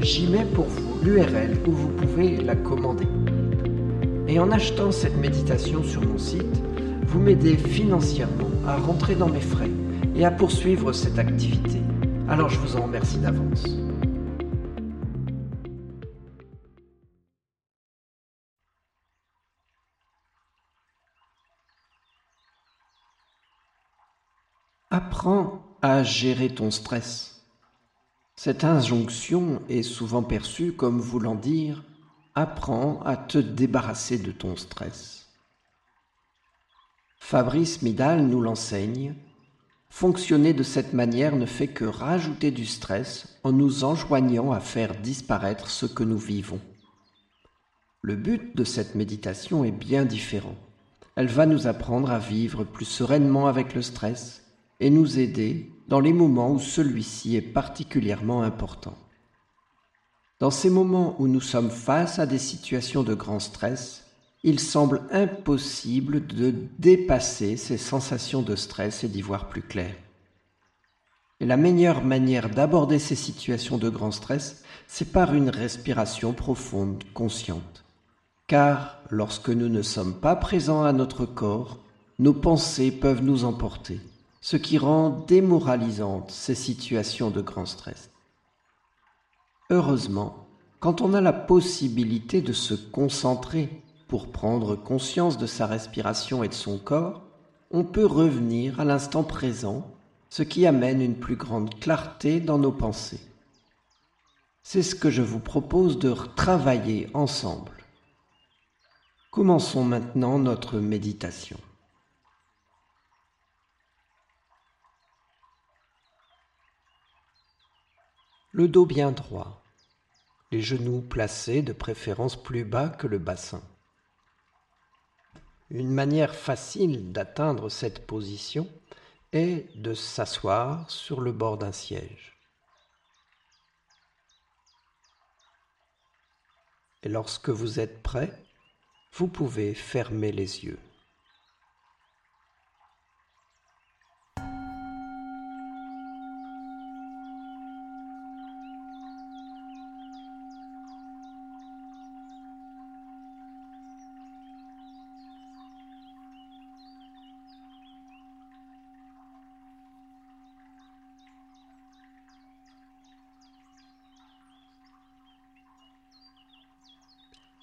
j'y mets pour vous l'URL où vous pouvez la commander. Et en achetant cette méditation sur mon site, vous m'aidez financièrement à rentrer dans mes frais et à poursuivre cette activité. Alors je vous en remercie d'avance. Apprends à gérer ton stress. Cette injonction est souvent perçue comme voulant dire apprends à te débarrasser de ton stress. Fabrice Midal nous l'enseigne, fonctionner de cette manière ne fait que rajouter du stress en nous enjoignant à faire disparaître ce que nous vivons. Le but de cette méditation est bien différent. Elle va nous apprendre à vivre plus sereinement avec le stress et nous aider dans les moments où celui-ci est particulièrement important. Dans ces moments où nous sommes face à des situations de grand stress, il semble impossible de dépasser ces sensations de stress et d'y voir plus clair. Et la meilleure manière d'aborder ces situations de grand stress, c'est par une respiration profonde, consciente. Car lorsque nous ne sommes pas présents à notre corps, nos pensées peuvent nous emporter ce qui rend démoralisantes ces situations de grand stress. Heureusement, quand on a la possibilité de se concentrer pour prendre conscience de sa respiration et de son corps, on peut revenir à l'instant présent, ce qui amène une plus grande clarté dans nos pensées. C'est ce que je vous propose de travailler ensemble. Commençons maintenant notre méditation. Le dos bien droit, les genoux placés de préférence plus bas que le bassin. Une manière facile d'atteindre cette position est de s'asseoir sur le bord d'un siège. Et lorsque vous êtes prêt, vous pouvez fermer les yeux.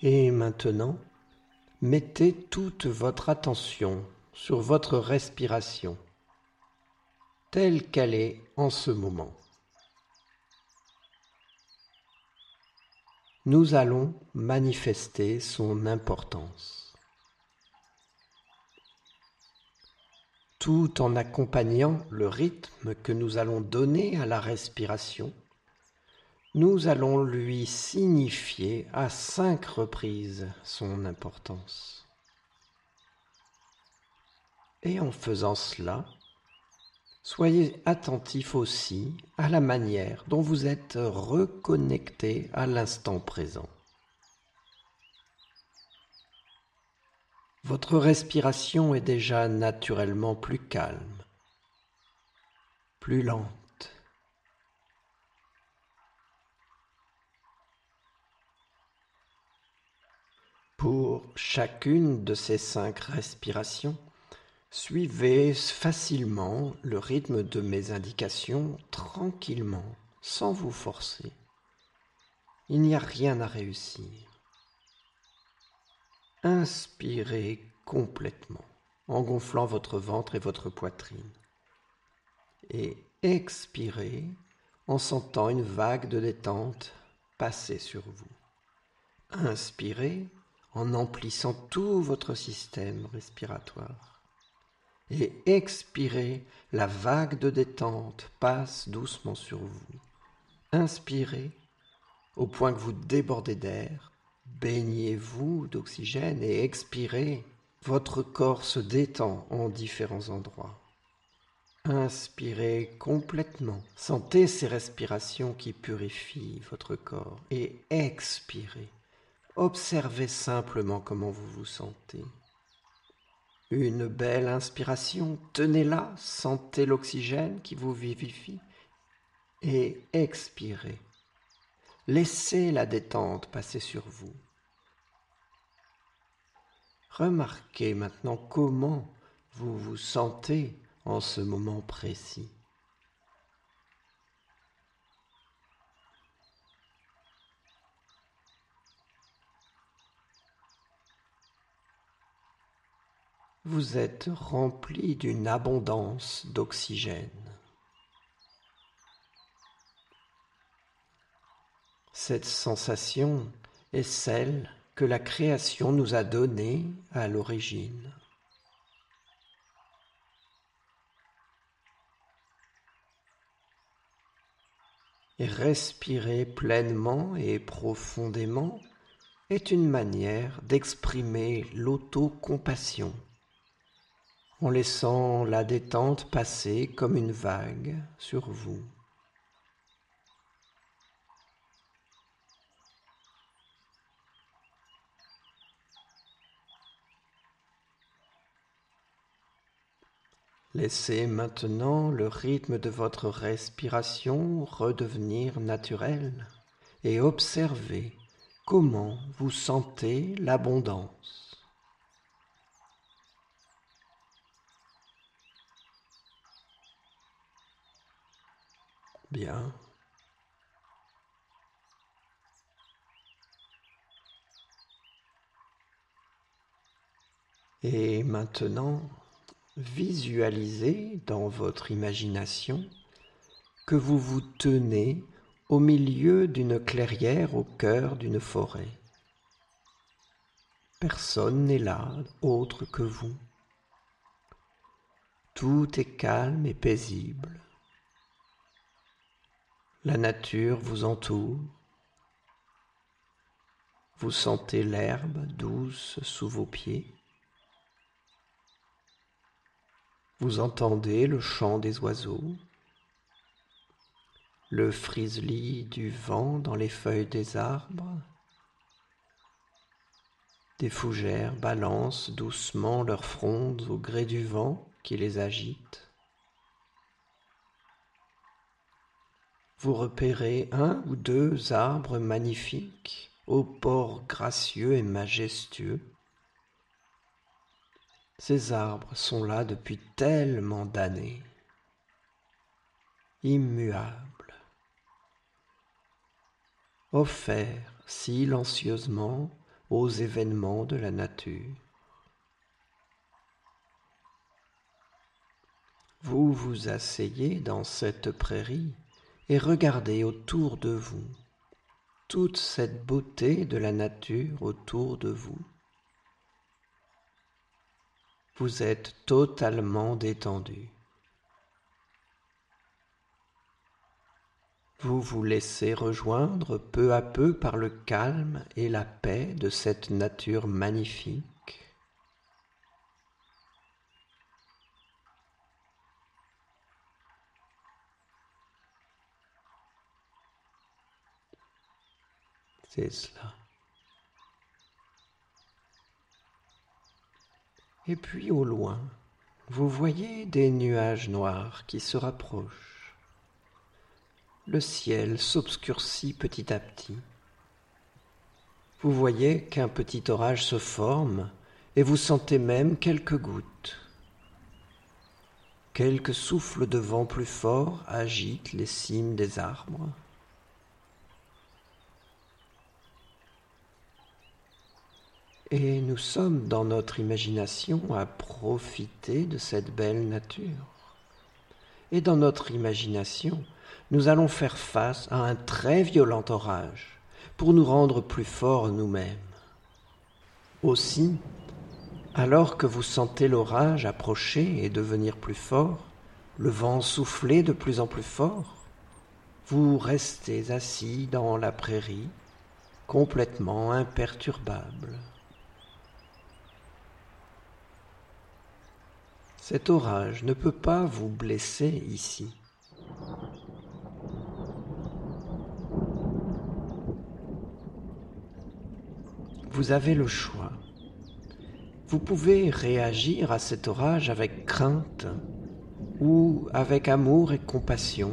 Et maintenant, mettez toute votre attention sur votre respiration, telle qu'elle est en ce moment. Nous allons manifester son importance. Tout en accompagnant le rythme que nous allons donner à la respiration, nous allons lui signifier à cinq reprises son importance. Et en faisant cela, soyez attentif aussi à la manière dont vous êtes reconnecté à l'instant présent. Votre respiration est déjà naturellement plus calme, plus lente. Pour chacune de ces cinq respirations, suivez facilement le rythme de mes indications tranquillement, sans vous forcer. Il n'y a rien à réussir. Inspirez complètement en gonflant votre ventre et votre poitrine. Et expirez en sentant une vague de détente passer sur vous. Inspirez en emplissant tout votre système respiratoire. Et expirez, la vague de détente passe doucement sur vous. Inspirez au point que vous débordez d'air, baignez-vous d'oxygène et expirez, votre corps se détend en différents endroits. Inspirez complètement, sentez ces respirations qui purifient votre corps et expirez. Observez simplement comment vous vous sentez. Une belle inspiration, tenez-la, sentez l'oxygène qui vous vivifie et expirez. Laissez la détente passer sur vous. Remarquez maintenant comment vous vous sentez en ce moment précis. Vous êtes rempli d'une abondance d'oxygène. Cette sensation est celle que la création nous a donnée à l'origine. Respirer pleinement et profondément est une manière d'exprimer l'autocompassion en laissant la détente passer comme une vague sur vous. Laissez maintenant le rythme de votre respiration redevenir naturel et observez comment vous sentez l'abondance. Bien. Et maintenant, Visualisez dans votre imagination que vous vous tenez au milieu d'une clairière au cœur d'une forêt. Personne n'est là autre que vous. Tout est calme et paisible. La nature vous entoure. Vous sentez l'herbe douce sous vos pieds. Vous entendez le chant des oiseaux, le frisli du vent dans les feuilles des arbres. Des fougères balancent doucement leurs frondes au gré du vent qui les agite. Vous repérez un ou deux arbres magnifiques, aux port gracieux et majestueux, ces arbres sont là depuis tellement d'années, immuables, offerts silencieusement aux événements de la nature. Vous vous asseyez dans cette prairie et regardez autour de vous toute cette beauté de la nature autour de vous vous êtes totalement détendu. Vous vous laissez rejoindre peu à peu par le calme et la paix de cette nature magnifique. C'est cela. Et puis au loin, vous voyez des nuages noirs qui se rapprochent. Le ciel s'obscurcit petit à petit. Vous voyez qu'un petit orage se forme et vous sentez même quelques gouttes. Quelques souffles de vent plus forts agitent les cimes des arbres. Et nous sommes dans notre imagination à profiter de cette belle nature. Et dans notre imagination, nous allons faire face à un très violent orage pour nous rendre plus forts nous-mêmes. Aussi, alors que vous sentez l'orage approcher et devenir plus fort, le vent souffler de plus en plus fort, vous restez assis dans la prairie, complètement imperturbable. Cet orage ne peut pas vous blesser ici. Vous avez le choix. Vous pouvez réagir à cet orage avec crainte ou avec amour et compassion,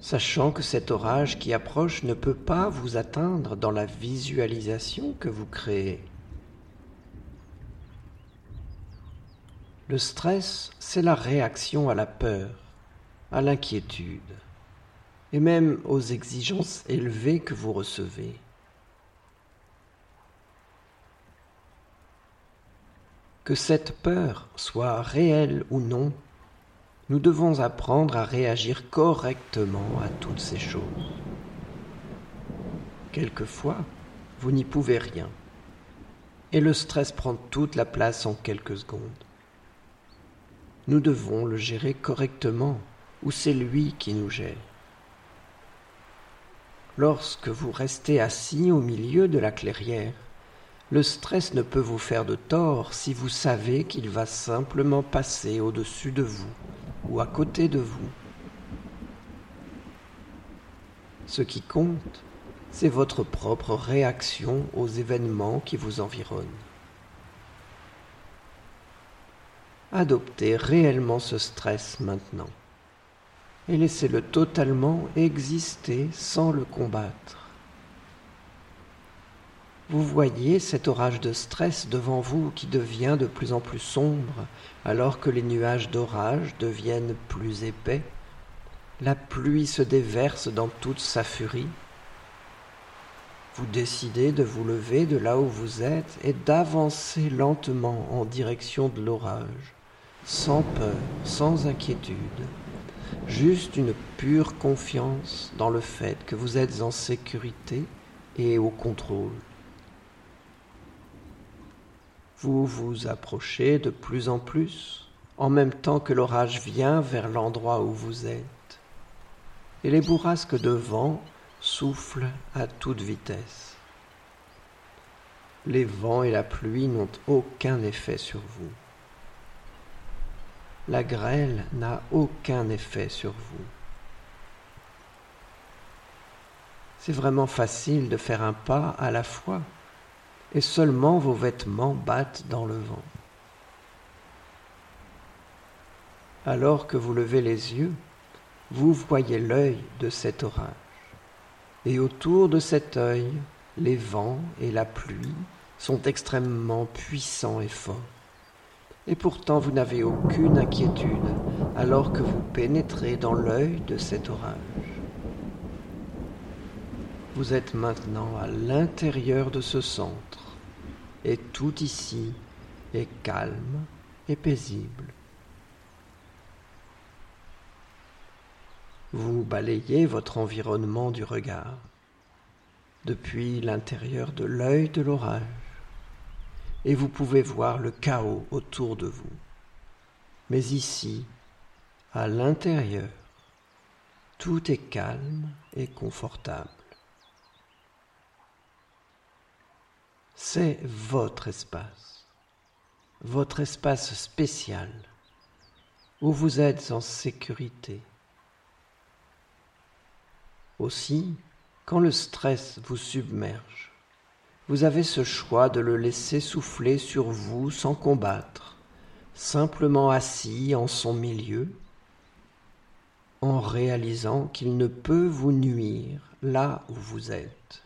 sachant que cet orage qui approche ne peut pas vous atteindre dans la visualisation que vous créez. Le stress, c'est la réaction à la peur, à l'inquiétude et même aux exigences élevées que vous recevez. Que cette peur soit réelle ou non, nous devons apprendre à réagir correctement à toutes ces choses. Quelquefois, vous n'y pouvez rien, et le stress prend toute la place en quelques secondes nous devons le gérer correctement, ou c'est lui qui nous gère. Lorsque vous restez assis au milieu de la clairière, le stress ne peut vous faire de tort si vous savez qu'il va simplement passer au-dessus de vous ou à côté de vous. Ce qui compte, c'est votre propre réaction aux événements qui vous environnent. Adoptez réellement ce stress maintenant et laissez-le totalement exister sans le combattre. Vous voyez cet orage de stress devant vous qui devient de plus en plus sombre alors que les nuages d'orage deviennent plus épais. La pluie se déverse dans toute sa furie. Vous décidez de vous lever de là où vous êtes et d'avancer lentement en direction de l'orage sans peur, sans inquiétude, juste une pure confiance dans le fait que vous êtes en sécurité et au contrôle. Vous vous approchez de plus en plus, en même temps que l'orage vient vers l'endroit où vous êtes, et les bourrasques de vent soufflent à toute vitesse. Les vents et la pluie n'ont aucun effet sur vous la grêle n'a aucun effet sur vous. C'est vraiment facile de faire un pas à la fois et seulement vos vêtements battent dans le vent. Alors que vous levez les yeux, vous voyez l'œil de cet orage. Et autour de cet œil, les vents et la pluie sont extrêmement puissants et forts et pourtant vous n'avez aucune inquiétude alors que vous pénétrez dans l'œil de cet orage. Vous êtes maintenant à l'intérieur de ce centre, et tout ici est calme et paisible. Vous balayez votre environnement du regard depuis l'intérieur de l'œil de l'orage et vous pouvez voir le chaos autour de vous. Mais ici, à l'intérieur, tout est calme et confortable. C'est votre espace, votre espace spécial, où vous êtes en sécurité. Aussi, quand le stress vous submerge, vous avez ce choix de le laisser souffler sur vous sans combattre, simplement assis en son milieu, en réalisant qu'il ne peut vous nuire là où vous êtes.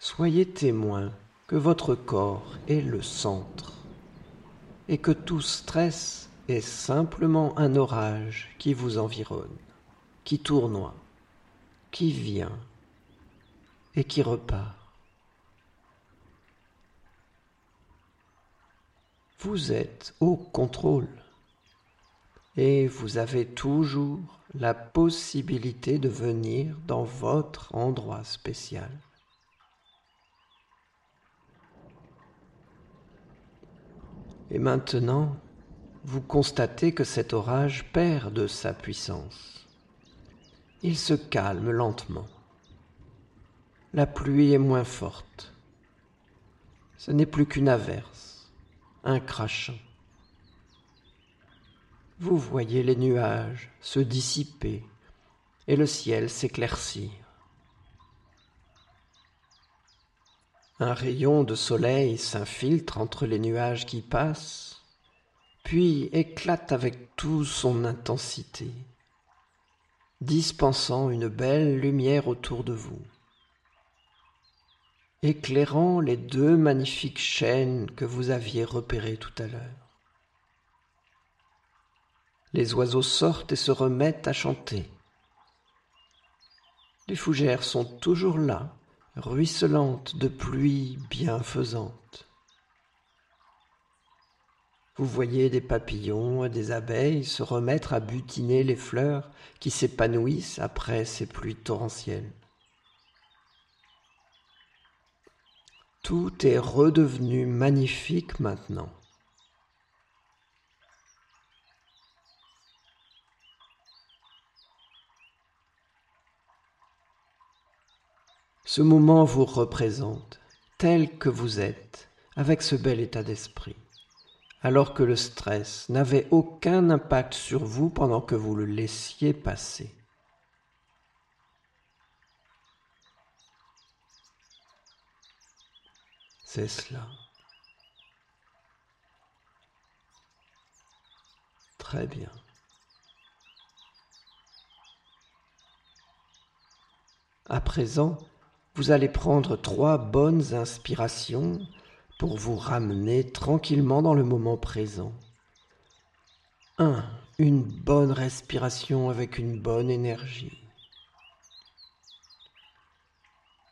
Soyez témoin que votre corps est le centre et que tout stress est simplement un orage qui vous environne, qui tournoie, qui vient et qui repart. Vous êtes au contrôle et vous avez toujours la possibilité de venir dans votre endroit spécial. Et maintenant, vous constatez que cet orage perd de sa puissance. Il se calme lentement. La pluie est moins forte. Ce n'est plus qu'une averse, un crachant. Vous voyez les nuages se dissiper et le ciel s'éclaircir. Un rayon de soleil s'infiltre entre les nuages qui passent, puis éclate avec toute son intensité, dispensant une belle lumière autour de vous éclairant les deux magnifiques chaînes que vous aviez repérées tout à l'heure. Les oiseaux sortent et se remettent à chanter. Les fougères sont toujours là, ruisselantes de pluie bienfaisante. Vous voyez des papillons et des abeilles se remettre à butiner les fleurs qui s'épanouissent après ces pluies torrentielles. Tout est redevenu magnifique maintenant. Ce moment vous représente tel que vous êtes, avec ce bel état d'esprit, alors que le stress n'avait aucun impact sur vous pendant que vous le laissiez passer. C'est cela. Très bien. À présent, vous allez prendre trois bonnes inspirations pour vous ramener tranquillement dans le moment présent. 1. Une bonne respiration avec une bonne énergie.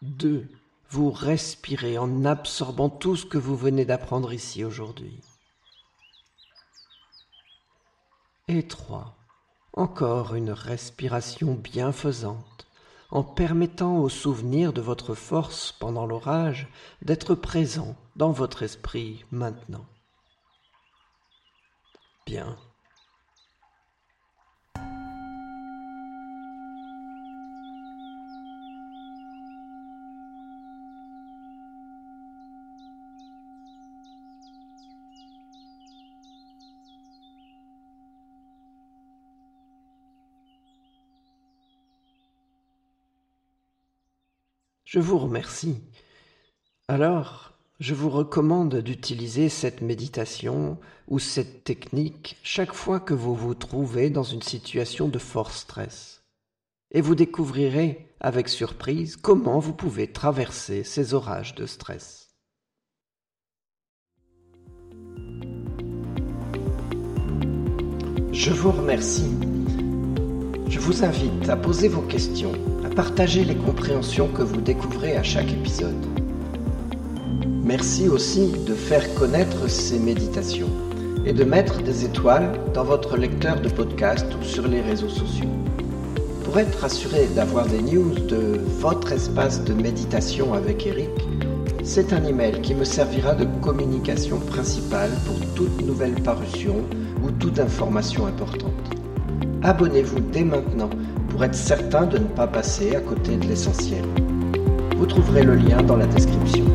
2 vous respirez en absorbant tout ce que vous venez d'apprendre ici aujourd'hui. Et trois, encore une respiration bienfaisante, en permettant au souvenir de votre force pendant l'orage d'être présent dans votre esprit maintenant. Bien. Je vous remercie. Alors, je vous recommande d'utiliser cette méditation ou cette technique chaque fois que vous vous trouvez dans une situation de fort stress. Et vous découvrirez avec surprise comment vous pouvez traverser ces orages de stress. Je vous remercie. Je vous invite à poser vos questions Partagez les compréhensions que vous découvrez à chaque épisode. Merci aussi de faire connaître ces méditations et de mettre des étoiles dans votre lecteur de podcast ou sur les réseaux sociaux. Pour être assuré d'avoir des news de votre espace de méditation avec Eric, c'est un email qui me servira de communication principale pour toute nouvelle parution ou toute information importante. Abonnez-vous dès maintenant pour être certain de ne pas passer à côté de l'essentiel. Vous trouverez le lien dans la description.